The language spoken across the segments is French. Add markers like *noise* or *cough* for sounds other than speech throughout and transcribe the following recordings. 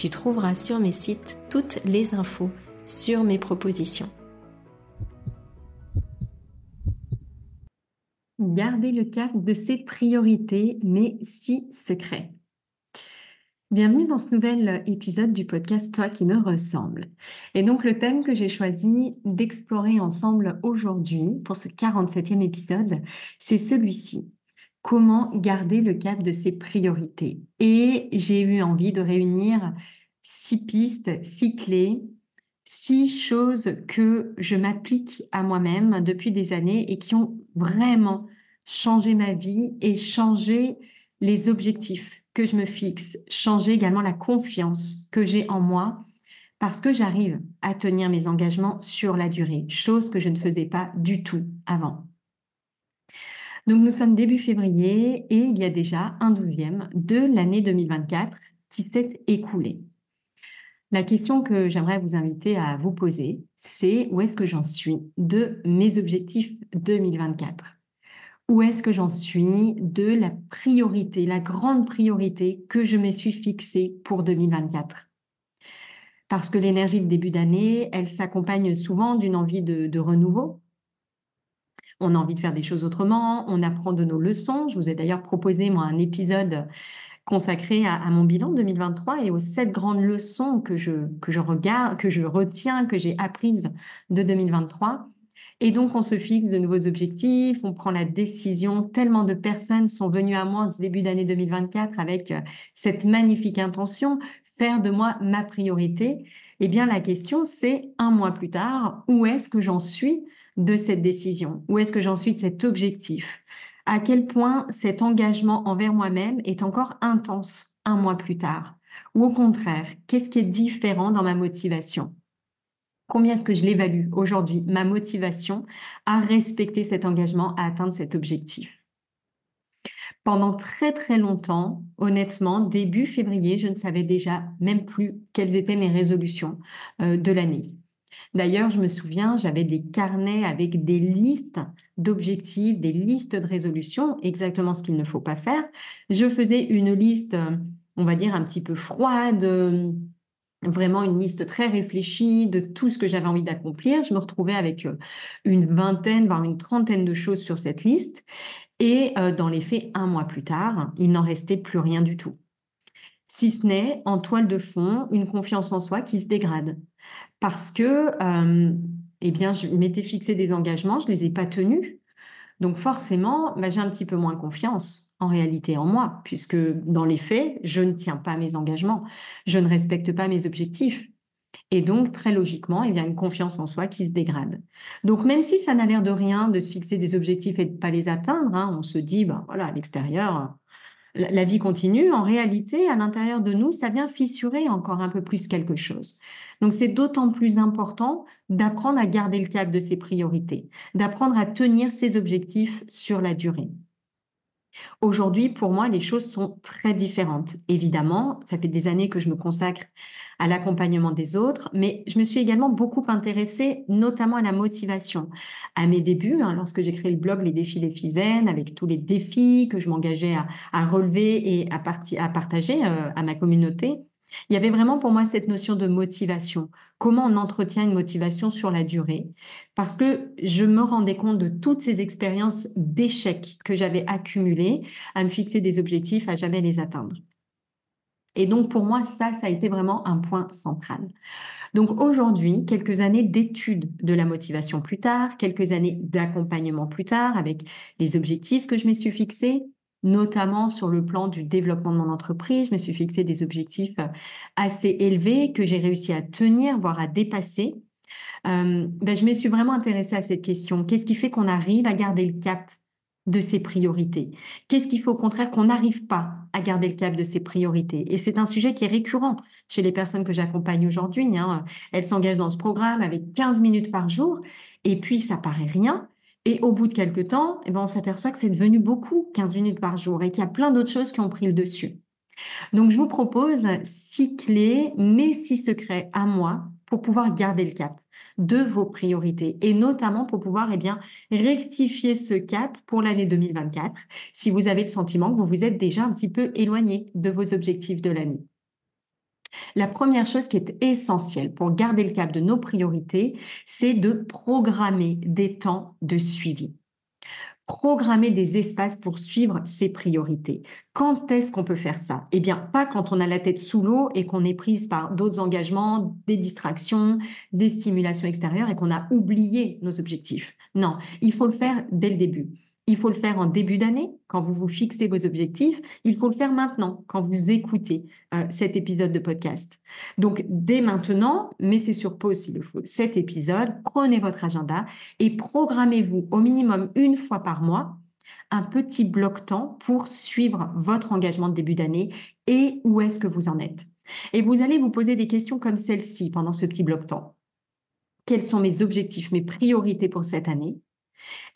tu trouveras sur mes sites toutes les infos sur mes propositions. Gardez le cap de ses priorités, mais si secrets. Bienvenue dans ce nouvel épisode du podcast Toi qui me ressemble. Et donc le thème que j'ai choisi d'explorer ensemble aujourd'hui pour ce 47e épisode, c'est celui-ci comment garder le cap de ses priorités. Et j'ai eu envie de réunir six pistes, six clés, six choses que je m'applique à moi-même depuis des années et qui ont vraiment changé ma vie et changé les objectifs que je me fixe, changé également la confiance que j'ai en moi parce que j'arrive à tenir mes engagements sur la durée, chose que je ne faisais pas du tout avant. Donc nous sommes début février et il y a déjà un douzième de l'année 2024 qui s'est écoulé. La question que j'aimerais vous inviter à vous poser, c'est où est-ce que j'en suis de mes objectifs 2024 Où est-ce que j'en suis de la priorité, la grande priorité que je me suis fixée pour 2024 Parce que l'énergie de début d'année, elle s'accompagne souvent d'une envie de, de renouveau, on a envie de faire des choses autrement, on apprend de nos leçons. Je vous ai d'ailleurs proposé, moi, un épisode consacré à, mon bilan 2023 et aux sept grandes leçons que je, que je regarde, que je retiens, que j'ai apprises de 2023. Et donc, on se fixe de nouveaux objectifs, on prend la décision. Tellement de personnes sont venues à moi en ce début d'année 2024 avec euh, cette magnifique intention, faire de moi ma priorité. Eh bien, la question, c'est un mois plus tard, où est-ce que j'en suis de cette décision? Où est-ce que j'en suis de cet objectif? À quel point cet engagement envers moi-même est encore intense un mois plus tard? Ou au contraire, qu'est-ce qui est différent dans ma motivation? Combien est-ce que je l'évalue aujourd'hui, ma motivation à respecter cet engagement, à atteindre cet objectif? Pendant très très longtemps, honnêtement, début février, je ne savais déjà même plus quelles étaient mes résolutions euh, de l'année. D'ailleurs, je me souviens, j'avais des carnets avec des listes d'objectifs, des listes de résolutions, exactement ce qu'il ne faut pas faire. Je faisais une liste, on va dire, un petit peu froide, vraiment une liste très réfléchie de tout ce que j'avais envie d'accomplir. Je me retrouvais avec euh, une vingtaine, voire une trentaine de choses sur cette liste. Et euh, dans les faits, un mois plus tard, il n'en restait plus rien du tout. Si ce n'est en toile de fond une confiance en soi qui se dégrade parce que, euh, eh bien, je m'étais fixé des engagements, je les ai pas tenus. Donc forcément, bah, j'ai un petit peu moins confiance en réalité en moi, puisque dans les faits, je ne tiens pas mes engagements, je ne respecte pas mes objectifs. Et donc, très logiquement, il y a une confiance en soi qui se dégrade. Donc, même si ça n'a l'air de rien de se fixer des objectifs et de ne pas les atteindre, hein, on se dit, ben voilà, à l'extérieur, la vie continue. En réalité, à l'intérieur de nous, ça vient fissurer encore un peu plus quelque chose. Donc c'est d'autant plus important d'apprendre à garder le cap de ses priorités, d'apprendre à tenir ses objectifs sur la durée. Aujourd'hui, pour moi, les choses sont très différentes. Évidemment, ça fait des années que je me consacre à l'accompagnement des autres, mais je me suis également beaucoup intéressée notamment à la motivation. À mes débuts, hein, lorsque j'ai créé le blog Les défis les Fisaines, avec tous les défis que je m'engageais à, relever et à, à partager euh, à ma communauté, il y avait vraiment pour moi cette notion de motivation. Comment on entretient une motivation sur la durée? Parce que je me rendais compte de toutes ces expériences d'échecs que j'avais accumulées à me fixer des objectifs, à jamais les atteindre. Et donc pour moi, ça, ça a été vraiment un point central. Donc aujourd'hui, quelques années d'études de la motivation plus tard, quelques années d'accompagnement plus tard, avec les objectifs que je me suis fixés, notamment sur le plan du développement de mon entreprise. Je me suis fixé des objectifs euh, assez élevés que j'ai réussi à tenir, voire à dépasser. Euh, ben, je me suis vraiment intéressée à cette question. Qu'est-ce qui fait qu'on arrive à garder le cap de ses priorités? Qu'est-ce qui fait au contraire qu'on n'arrive pas à garder le cap de ses priorités? Et c'est un sujet qui est récurrent chez les personnes que j'accompagne aujourd'hui. Hein. Elles s'engagent dans ce programme avec 15 minutes par jour et puis ça paraît rien. Et au bout de quelques temps, eh ben, on s'aperçoit que c'est devenu beaucoup, 15 minutes par jour, et qu'il y a plein d'autres choses qui ont pris le dessus. Donc, je vous propose six clés, mais six secrets à moi pour pouvoir garder le cap de vos priorités et notamment pour pouvoir eh bien, rectifier ce cap pour l'année 2024 si vous avez le sentiment que vous vous êtes déjà un petit peu éloigné de vos objectifs de l'année. La première chose qui est essentielle pour garder le cap de nos priorités, c'est de programmer des temps de suivi. Programmer des espaces pour suivre ses priorités. Quand est-ce qu'on peut faire ça? Eh bien, pas quand on a la tête sous l'eau et qu'on est prise par d'autres engagements, des distractions, des stimulations extérieures et qu'on a oublié nos objectifs. Non, il faut le faire dès le début. Il faut le faire en début d'année, quand vous vous fixez vos objectifs. Il faut le faire maintenant, quand vous écoutez euh, cet épisode de podcast. Donc, dès maintenant, mettez sur pause s'il le faut cet épisode, prenez votre agenda et programmez-vous au minimum une fois par mois un petit bloc temps pour suivre votre engagement de début d'année et où est-ce que vous en êtes. Et vous allez vous poser des questions comme celle-ci pendant ce petit bloc temps. Quels sont mes objectifs, mes priorités pour cette année?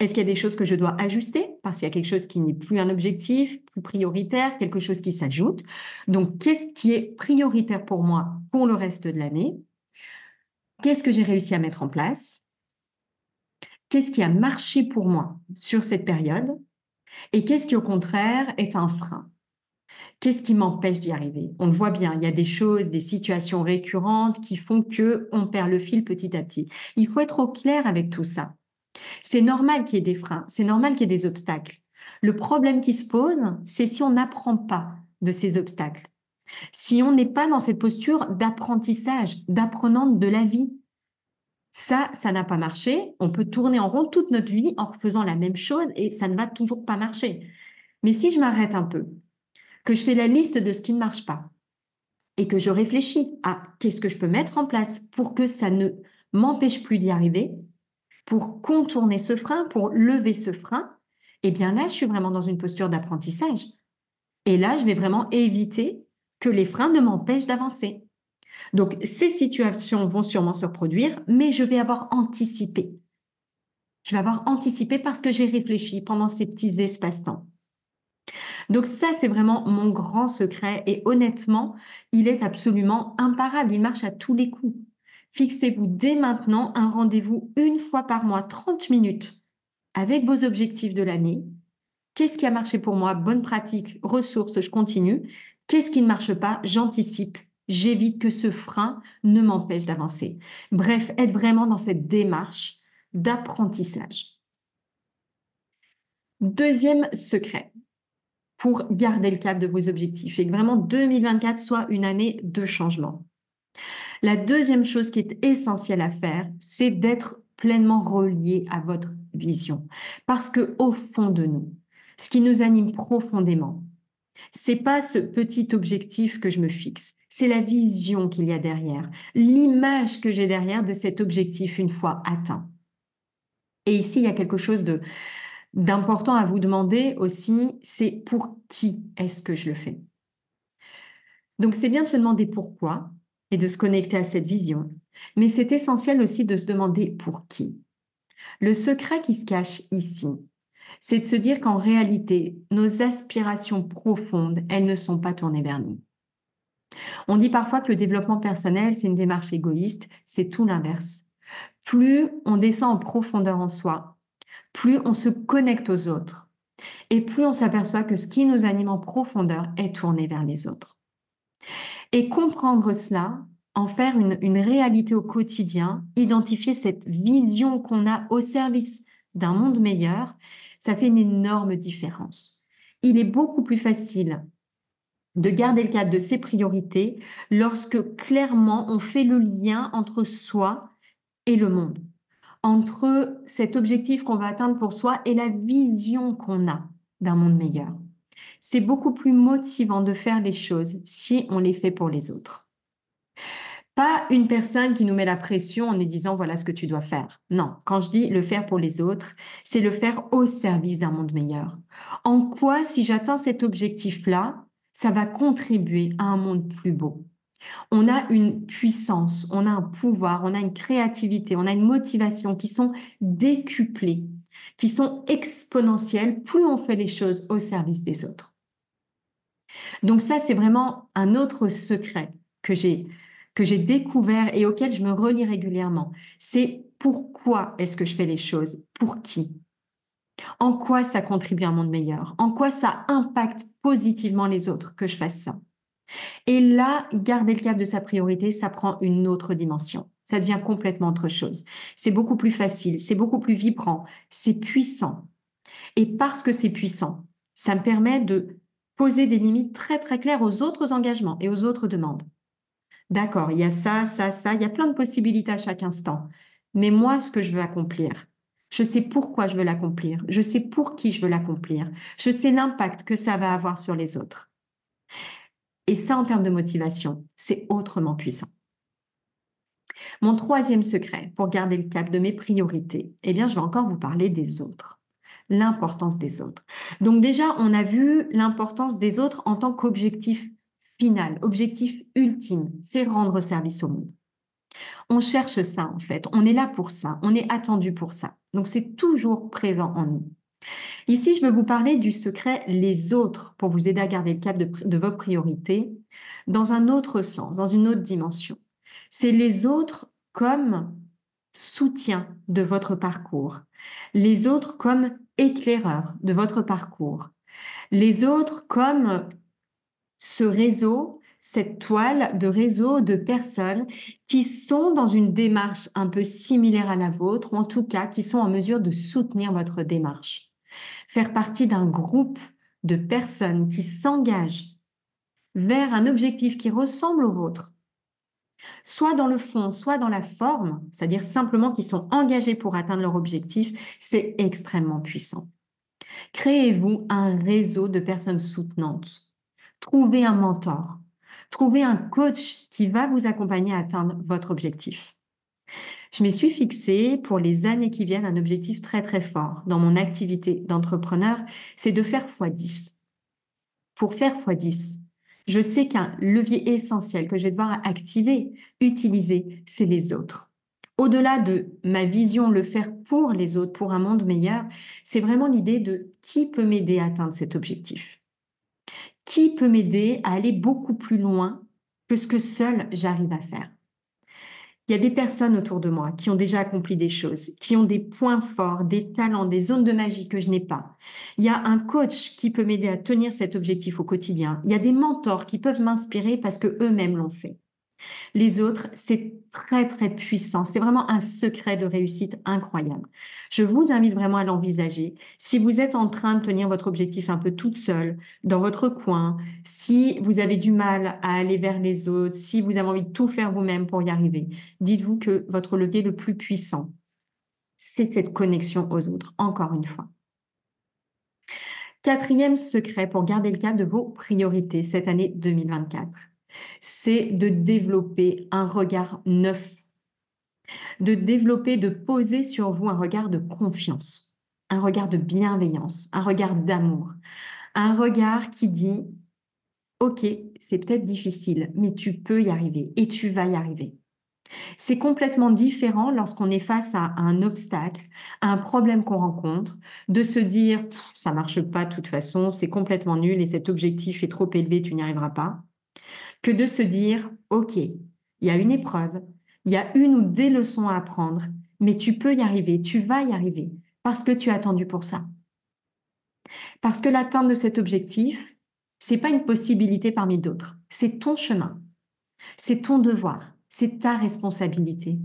Est-ce qu'il y a des choses que je dois ajuster parce qu'il y a quelque chose qui n'est plus un objectif, plus prioritaire, quelque chose qui s'ajoute? Donc, qu'est-ce qui est prioritaire pour moi pour le reste de l'année? Qu'est-ce que j'ai réussi à mettre en place? Qu'est-ce qui a marché pour moi sur cette période? Et qu'est-ce qui, au contraire, est un frein? Qu'est-ce qui m'empêche d'y arriver? On le voit bien, il y a des choses, des situations récurrentes qui font que on perd le fil petit à petit. Il faut être au clair avec tout ça. C'est normal qu'il y ait des freins, c'est normal qu'il y ait des obstacles. Le problème qui se pose, c'est si on n'apprend pas de ces obstacles. Si on n'est pas dans cette posture d'apprentissage, d'apprenante de la vie. Ça, ça n'a pas marché. On peut tourner en rond toute notre vie en refaisant la même chose et ça ne va toujours pas marcher. Mais si je m'arrête un peu, que je fais la liste de ce qui ne marche pas et que je réfléchis à qu'est-ce que je peux mettre en place pour que ça ne m'empêche plus d'y arriver, pour contourner ce frein, pour lever ce frein, eh bien là, je suis vraiment dans une posture d'apprentissage. Et là, je vais vraiment éviter que les freins ne m'empêchent d'avancer. Donc, ces situations vont sûrement se reproduire, mais je vais avoir anticipé. Je vais avoir anticipé parce que j'ai réfléchi pendant ces petits espaces-temps. Donc ça, c'est vraiment mon grand secret et honnêtement, il est absolument imparable. Il marche à tous les coups. Fixez-vous dès maintenant un rendez-vous une fois par mois, 30 minutes, avec vos objectifs de l'année. Qu'est-ce qui a marché pour moi? Bonne pratique, ressources, je continue. Qu'est-ce qui ne marche pas? J'anticipe. J'évite que ce frein ne m'empêche d'avancer. Bref, être vraiment dans cette démarche d'apprentissage. Deuxième secret pour garder le cap de vos objectifs et que vraiment 2024 soit une année de changement. La deuxième chose qui est essentielle à faire, c'est d'être pleinement relié à votre vision. Parce que au fond de nous, ce qui nous anime profondément, c'est pas ce petit objectif que je me fixe, c'est la vision qu'il y a derrière, l'image que j'ai derrière de cet objectif une fois atteint. Et ici, il y a quelque chose d'important à vous demander aussi, c'est pour qui est-ce que je le fais? Donc c'est bien de se demander pourquoi, et de se connecter à cette vision. Mais c'est essentiel aussi de se demander pour qui. Le secret qui se cache ici, c'est de se dire qu'en réalité, nos aspirations profondes, elles ne sont pas tournées vers nous. On dit parfois que le développement personnel, c'est une démarche égoïste, c'est tout l'inverse. Plus on descend en profondeur en soi, plus on se connecte aux autres, et plus on s'aperçoit que ce qui nous anime en profondeur est tourné vers les autres. Et comprendre cela, en faire une, réalité au quotidien, identifier cette vision qu'on a au service d'un monde meilleur, ça fait une énorme différence. Il est beaucoup plus facile de garder le cadre de ses priorités lorsque clairement on fait le lien entre soi et le monde, entre cet objectif qu'on va atteindre pour soi et la vision qu'on a d'un monde meilleur. C'est beaucoup plus motivant de faire les choses si on les fait pour les autres. Pas une personne qui nous met la pression en nous disant voilà ce que tu dois faire. Non, quand je dis le faire pour les autres, c'est le faire au service d'un monde meilleur. En quoi, si j'atteins cet objectif-là, ça va contribuer à un monde plus beau? On a une puissance, on a un pouvoir, on a une créativité, on a une motivation qui sont décuplées, qui sont exponentielles plus on fait les choses au service des autres. Donc ça, c'est vraiment un autre secret que j'ai que j'ai découvert et auquel je me relis régulièrement. C'est pourquoi est-ce que je fais les choses? Pour qui? En quoi ça contribue à un monde meilleur? En quoi ça impacte positivement les autres que je fasse ça? Et là, garder le cap de sa priorité, ça prend une autre dimension. Ça devient complètement autre chose. C'est beaucoup plus facile, c'est beaucoup plus vibrant, c'est puissant. Et parce que c'est puissant, ça me permet de poser des limites très très claires aux autres engagements et aux autres demandes. D'accord, il y a ça, ça, ça, il y a plein de possibilités à chaque instant. Mais moi, ce que je veux accomplir, je sais pourquoi je veux l'accomplir, je sais pour qui je veux l'accomplir, je sais l'impact que ça va avoir sur les autres. Et ça, en termes de motivation, c'est autrement puissant. Mon troisième secret pour garder le cap de mes priorités, eh bien, je vais encore vous parler des autres, l'importance des autres. Donc déjà, on a vu l'importance des autres en tant qu'objectif final, objectif ultime, c'est rendre service au monde. On cherche ça en fait, on est là pour ça, on est attendu pour ça. Donc c'est toujours présent en nous. Ici, je veux vous parler du secret les autres pour vous aider à garder le cap de, de vos priorités dans un autre sens, dans une autre dimension. C'est les autres comme soutien de votre parcours, les autres comme éclaireurs de votre parcours, les autres comme ce réseau, cette toile de réseau de personnes qui sont dans une démarche un peu similaire à la vôtre, ou en tout cas qui sont en mesure de soutenir votre démarche. Faire partie d'un groupe de personnes qui s'engagent vers un objectif qui ressemble au vôtre, soit dans le fond, soit dans la forme, c'est-à-dire simplement qui sont engagés pour atteindre leur objectif, c'est extrêmement puissant. Créez-vous un réseau de personnes soutenantes Trouvez un mentor. Trouvez un coach qui va vous accompagner à atteindre votre objectif. Je me suis fixé pour les années qui viennent un objectif très très fort dans mon activité d'entrepreneur, c'est de faire x10. Pour faire x10, je sais qu'un levier essentiel que je vais devoir activer, utiliser, c'est les autres. Au-delà de ma vision, le faire pour les autres, pour un monde meilleur, c'est vraiment l'idée de qui peut m'aider à atteindre cet objectif qui peut m'aider à aller beaucoup plus loin que ce que seul j'arrive à faire. Il y a des personnes autour de moi qui ont déjà accompli des choses, qui ont des points forts, des talents, des zones de magie que je n'ai pas. Il y a un coach qui peut m'aider à tenir cet objectif au quotidien. Il y a des mentors qui peuvent m'inspirer parce que eux-mêmes l'ont fait. Les autres, c'est très, très puissant. C'est vraiment un secret de réussite incroyable. Je vous invite vraiment à l'envisager. Si vous êtes en train de tenir votre objectif un peu toute seule, dans votre coin, si vous avez du mal à aller vers les autres, si vous avez envie de tout faire vous-même pour y arriver, dites-vous que votre levier le plus puissant, c'est cette connexion aux autres, encore une fois. Quatrième secret pour garder le cap de vos priorités cette année 2024 c'est de développer un regard neuf, de développer, de poser sur vous un regard de confiance, un regard de bienveillance, un regard d'amour, un regard qui dit, OK, c'est peut-être difficile, mais tu peux y arriver et tu vas y arriver. C'est complètement différent lorsqu'on est face à un obstacle, à un problème qu'on rencontre, de se dire ça marche pas de toute façon, c'est complètement nul et cet objectif est trop élevé, tu n'y arriveras pas, que de se dire ok, il y a une épreuve, il y a une ou des leçons à apprendre, mais tu peux y arriver, tu vas y arriver parce que tu as attendu pour ça. Parce que l'atteinte de cet objectif, c'est pas une possibilité parmi d'autres, c'est ton chemin, c'est ton devoir c'est ta responsabilité.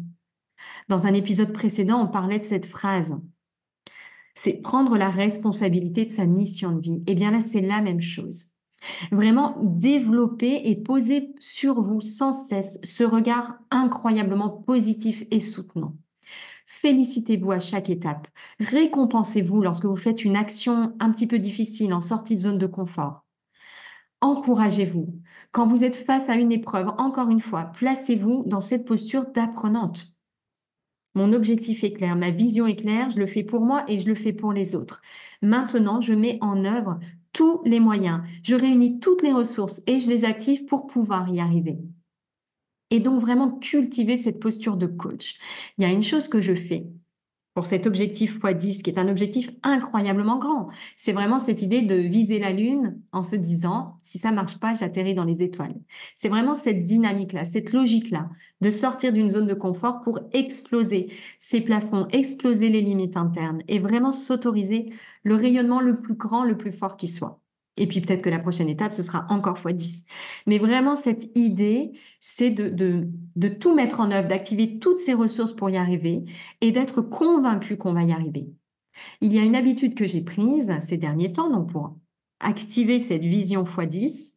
Dans un épisode précédent, on parlait de cette phrase. C'est prendre la responsabilité de sa mission de vie. Eh bien là, c'est la même chose. Vraiment développer et poser sur vous sans cesse ce regard incroyablement positif et soutenant. Félicitez-vous à chaque étape. Récompensez-vous lorsque vous faites une action un petit peu difficile en sortie de zone de confort. Encouragez-vous. Quand vous êtes face à une épreuve, encore une fois, placez-vous dans cette posture d'apprenante. Mon objectif est clair, ma vision est claire, je le fais pour moi et je le fais pour les autres. Maintenant, je mets en œuvre tous les moyens, je réunis toutes les ressources et je les active pour pouvoir y arriver. Et donc vraiment cultiver cette posture de coach. Il y a une chose que je fais pour cet objectif x10, qui est un objectif incroyablement grand. C'est vraiment cette idée de viser la Lune en se disant, si ça marche pas, j'atterris dans les étoiles. C'est vraiment cette dynamique-là, cette logique-là, de sortir d'une zone de confort pour exploser ces plafonds, exploser les limites internes et vraiment s'autoriser le rayonnement le plus grand, le plus fort qui soit. Et puis peut-être que la prochaine étape, ce sera encore fois 10. Mais vraiment, cette idée, c'est de, tout mettre en œuvre, d'activer toutes ces ressources pour y arriver et d'être convaincu qu'on va y arriver. Il y a une habitude que j'ai prise ces derniers temps, donc pour activer cette vision x 10,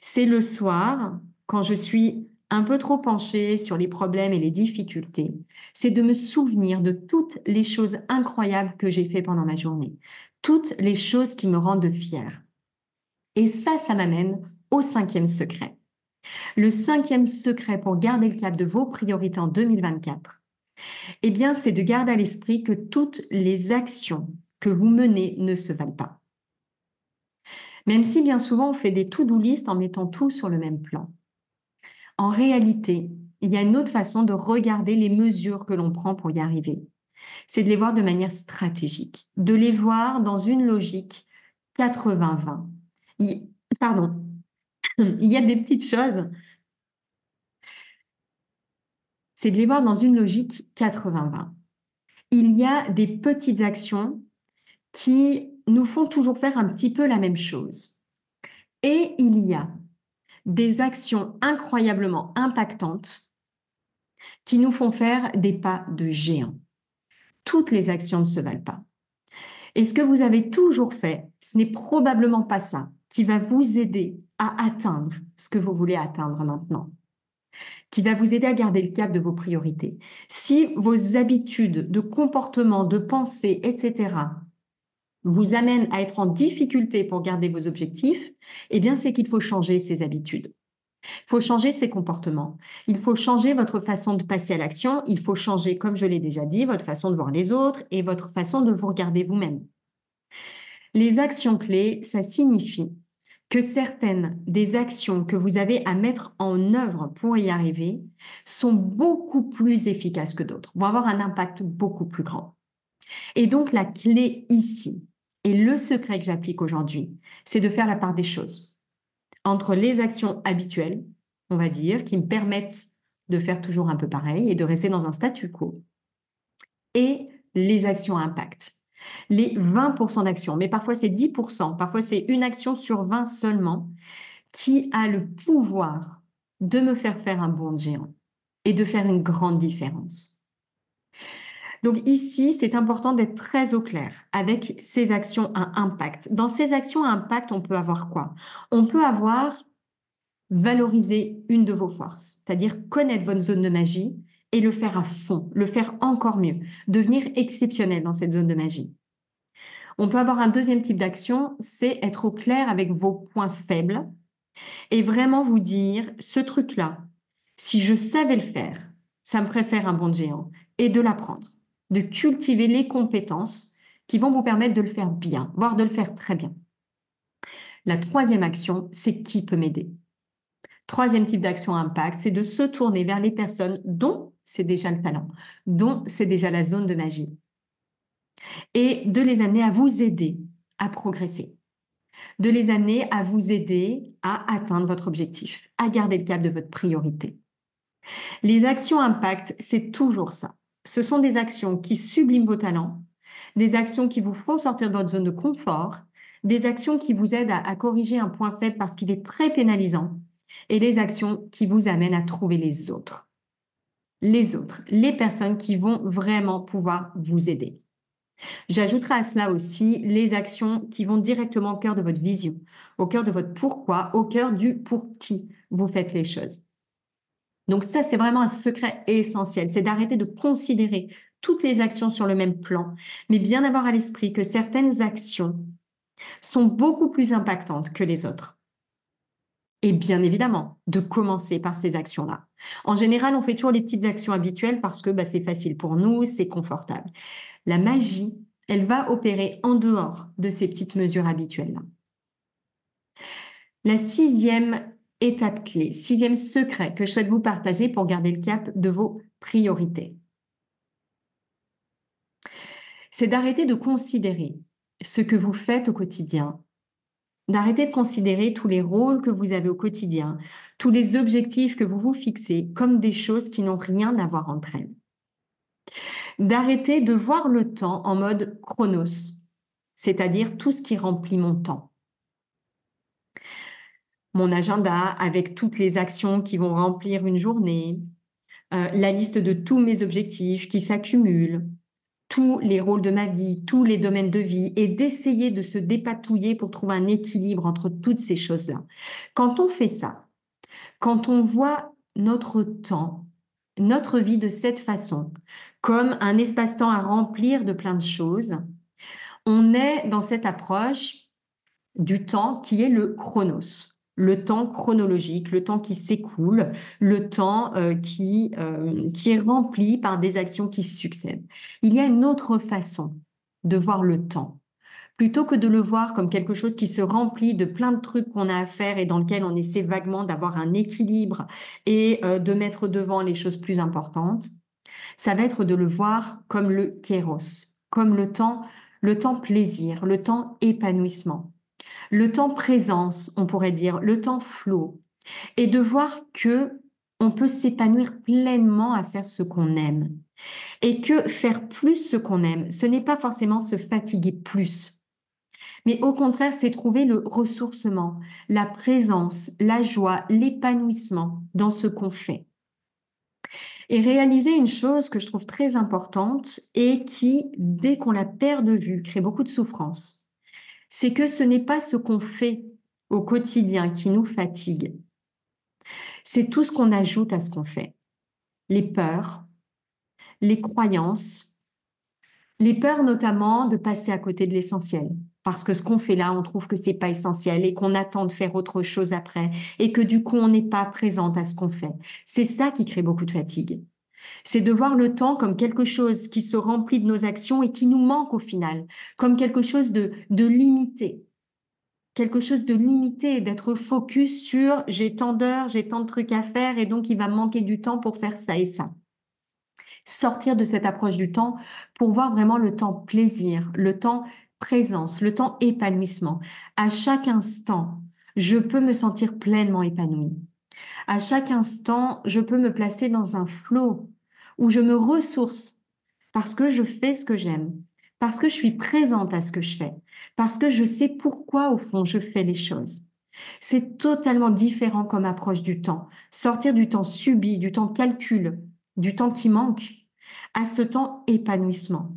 c'est le soir, quand je suis un peu trop penchée sur les problèmes et les difficultés, c'est de me souvenir de toutes les choses incroyables que j'ai fait pendant ma journée, toutes les choses qui me rendent fière. Et ça, ça m'amène au cinquième secret. Le cinquième secret pour garder le cap de vos priorités en 2024, eh bien, c'est de garder à l'esprit que toutes les actions que vous menez ne se valent pas. Même si bien souvent on fait des to-do list en mettant tout sur le même plan. En réalité, il y a une autre façon de regarder les mesures que l'on prend pour y arriver. C'est de les voir de manière stratégique, de les voir dans une logique 80-20 pardon, *clears throat* il y a des petites choses. C'est de les voir dans une logique 80-20. Il y a des petites actions qui nous font toujours faire un petit peu la même chose. Et il y a des actions incroyablement impactantes qui nous font faire des pas de géant. Toutes les actions ne se valent pas. Et ce que vous avez toujours fait, ce n'est probablement pas ça qui va vous aider à atteindre ce que vous voulez atteindre maintenant, qui va vous aider à garder le cap de vos priorités. Si vos habitudes de comportement, de pensée, etc., vous amènent à être en difficulté pour garder vos objectifs, eh bien, c'est qu'il faut changer ces habitudes. Il faut changer ses comportements. Il faut changer votre façon de passer à l'action. Il faut changer, comme je l'ai déjà dit, votre façon de voir les autres et votre façon de vous regarder vous-même. Les actions clés, ça signifie que certaines des actions que vous avez à mettre en œuvre pour y arriver sont beaucoup plus efficaces que d'autres, vont avoir un impact beaucoup plus grand. Et donc la clé ici, et le secret que j'applique aujourd'hui, c'est de faire la part des choses entre les actions habituelles, on va dire, qui me permettent de faire toujours un peu pareil et de rester dans un statu quo, et les actions impact les 20% d'actions, mais parfois c'est 10%, parfois c'est une action sur 20 seulement, qui a le pouvoir de me faire faire un bond géant et de faire une grande différence. Donc ici, c'est important d'être très au clair avec ces actions à impact. Dans ces actions à impact, on peut avoir quoi? On peut avoir valoriser une de vos forces, c'est-à-dire connaître votre zone de magie et le faire à fond, le faire encore mieux, devenir exceptionnel dans cette zone de magie. On peut avoir un deuxième type d'action, c'est être au clair avec vos points faibles et vraiment vous dire, ce truc-là, si je savais le faire, ça me ferait faire un bon géant et de l'apprendre, de cultiver les compétences qui vont vous permettre de le faire bien, voire de le faire très bien. La troisième action, c'est qui peut m'aider. Troisième type d'action impact, c'est de se tourner vers les personnes dont c'est déjà le talent, dont c'est déjà la zone de magie, et de les amener à vous aider à progresser, de les amener à vous aider à atteindre votre objectif, à garder le cap de votre priorité. Les actions impact, c'est toujours ça. Ce sont des actions qui subliment vos talents, des actions qui vous font sortir de votre zone de confort, des actions qui vous aident à, corriger un point faible parce qu'il est très pénalisant et les actions qui vous amènent à trouver les autres. Les autres, les personnes qui vont vraiment pouvoir vous aider. J'ajouterai à cela aussi les actions qui vont directement au cœur de votre vision, au cœur de votre pourquoi, au cœur du pour qui vous faites les choses. Donc ça, c'est vraiment un secret essentiel, c'est d'arrêter de considérer toutes les actions sur le même plan, mais bien avoir à l'esprit que certaines actions sont beaucoup plus impactantes que les autres. Et bien évidemment, de commencer par ces actions-là. En général, on fait toujours les petites actions habituelles parce que bah, c'est facile pour nous, c'est confortable. La magie, elle va opérer en dehors de ces petites mesures habituelles-là. La sixième étape clé, sixième secret que je souhaite vous partager pour garder le cap de vos priorités, c'est d'arrêter de considérer ce que vous faites au quotidien d'arrêter de considérer tous les rôles que vous avez au quotidien, tous les objectifs que vous vous fixez comme des choses qui n'ont rien à voir entre elles. D'arrêter de voir le temps en mode chronos, c'est-à-dire tout ce qui remplit mon temps. Mon agenda avec toutes les actions qui vont remplir une journée, euh, la liste de tous mes objectifs qui s'accumulent, tous les rôles de ma vie, tous les domaines de vie et d'essayer de se dépatouiller pour trouver un équilibre entre toutes ces choses-là. Quand on fait ça, quand on voit notre temps, notre vie de cette façon, comme un espace-temps à remplir de plein de choses, on est dans cette approche du temps qui est le chronos le temps chronologique, le temps qui s'écoule, le temps euh, qui, euh, qui est rempli par des actions qui succèdent. Il y a une autre façon de voir le temps. Plutôt que de le voir comme quelque chose qui se remplit de plein de trucs qu'on a à faire et dans lequel on essaie vaguement d'avoir un équilibre et euh, de mettre devant les choses plus importantes, ça va être de le voir comme le kéros, comme le temps, le temps plaisir, le temps épanouissement le temps présence, on pourrait dire, le temps flow, et de voir que on peut s'épanouir pleinement à faire ce qu'on aime. Et que faire plus ce qu'on aime, ce n'est pas forcément se fatiguer plus, mais au contraire, c'est trouver le ressourcement, la présence, la joie, l'épanouissement dans ce qu'on fait. Et réaliser une chose que je trouve très importante et qui, dès qu'on la perd de vue, crée beaucoup de souffrance c'est que ce n'est pas ce qu'on fait au quotidien qui nous fatigue. C'est tout ce qu'on ajoute à ce qu'on fait. Les peurs, les croyances, les peurs notamment de passer à côté de l'essentiel. Parce que ce qu'on fait là, on trouve que c'est pas essentiel et qu'on attend de faire autre chose après et que du coup, on n'est pas présente à ce qu'on fait. C'est ça qui crée beaucoup de fatigue. C'est de voir le temps comme quelque chose qui se remplit de nos actions et qui nous manque au final, comme quelque chose de, de limité. Quelque chose de limité, d'être focus sur j'ai tant d'heures, j'ai tant de trucs à faire et donc il va manquer du temps pour faire ça et ça. Sortir de cette approche du temps pour voir vraiment le temps plaisir, le temps présence, le temps épanouissement. À chaque instant, je peux me sentir pleinement épanouie. À chaque instant, je peux me placer dans un flot où je me ressource parce que je fais ce que j'aime, parce que je suis présente à ce que je fais, parce que je sais pourquoi au fond je fais les choses. C'est totalement différent comme approche du temps. Sortir du temps subi, du temps calcul, du temps qui manque, à ce temps épanouissement.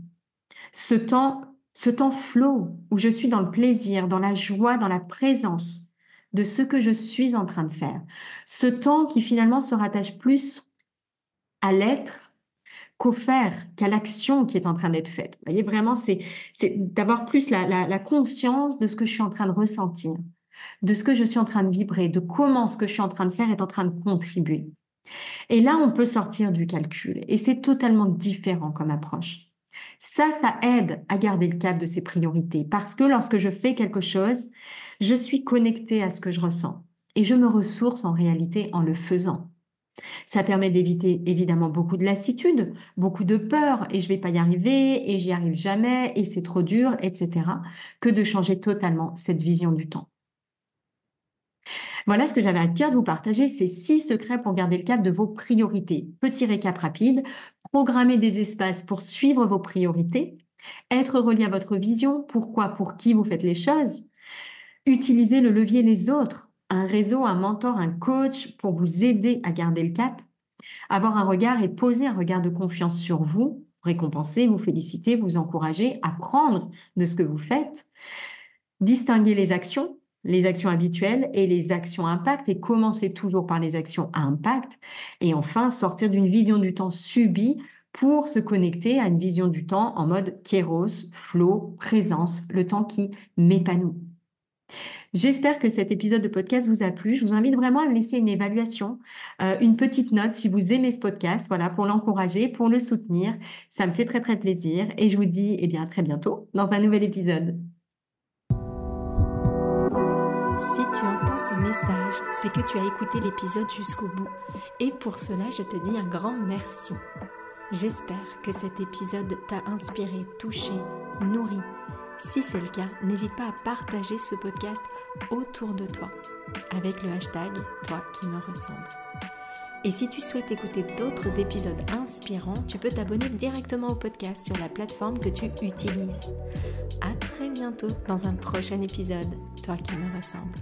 Ce temps, ce temps flow où je suis dans le plaisir, dans la joie, dans la présence de ce que je suis en train de faire. Ce temps qui finalement se rattache plus à l'être qu'au faire, qu'à l'action qui est en train d'être faite. Vous voyez, vraiment, c'est d'avoir plus la, conscience de ce que je suis en train de ressentir, de ce que je suis en train de vibrer, de comment ce que je suis en train de faire est en train de contribuer. Et là, on peut sortir du calcul. Et c'est totalement différent comme approche. Ça, ça aide à garder le cap de ses priorités. Parce que lorsque je fais quelque chose, je suis connectée à ce que je ressens. Et je me ressource en réalité en le faisant. Ça permet d'éviter évidemment beaucoup de lassitude, beaucoup de peur, et je vais pas y arriver, et j'y arrive jamais, et c'est trop dur, etc., que de changer totalement cette vision du temps. Voilà ce que j'avais à cœur de vous partager, ces six secrets pour garder le cap de vos priorités. Petit récap rapide, programmer des espaces pour suivre vos priorités, être relié à votre vision, pourquoi, pour qui vous faites les choses, utiliser le levier les autres, un réseau, un mentor, un coach pour vous aider à garder le cap, avoir un regard et poser un regard de confiance sur vous, récompenser, vous féliciter, vous encourager, apprendre de ce que vous faites, distinguer les actions, les actions habituelles et les actions impact et commencer toujours par les actions à impact et enfin sortir d'une vision du temps subie pour se connecter à une vision du temps en mode kéros, flow, présence, le temps qui m'épanouit. J'espère que cet épisode de podcast vous a plu. Je vous invite vraiment à me laisser une évaluation, euh, une petite note si vous aimez ce podcast, voilà, pour l'encourager, pour le soutenir. Ça me fait très très plaisir et je vous dis eh bien, à très bientôt dans un nouvel épisode. Ce message, c'est que tu as écouté l'épisode jusqu'au bout. Et pour cela, je te dis un grand merci. J'espère que cet épisode t'a inspiré, touché, nourri. Si c'est le cas, n'hésite pas à partager ce podcast autour de toi avec le hashtag Toi qui me ressemble. Et si tu souhaites écouter d'autres épisodes inspirants, tu peux t'abonner directement au podcast sur la plateforme que tu utilises. À très bientôt dans un prochain épisode, Toi qui me ressemble.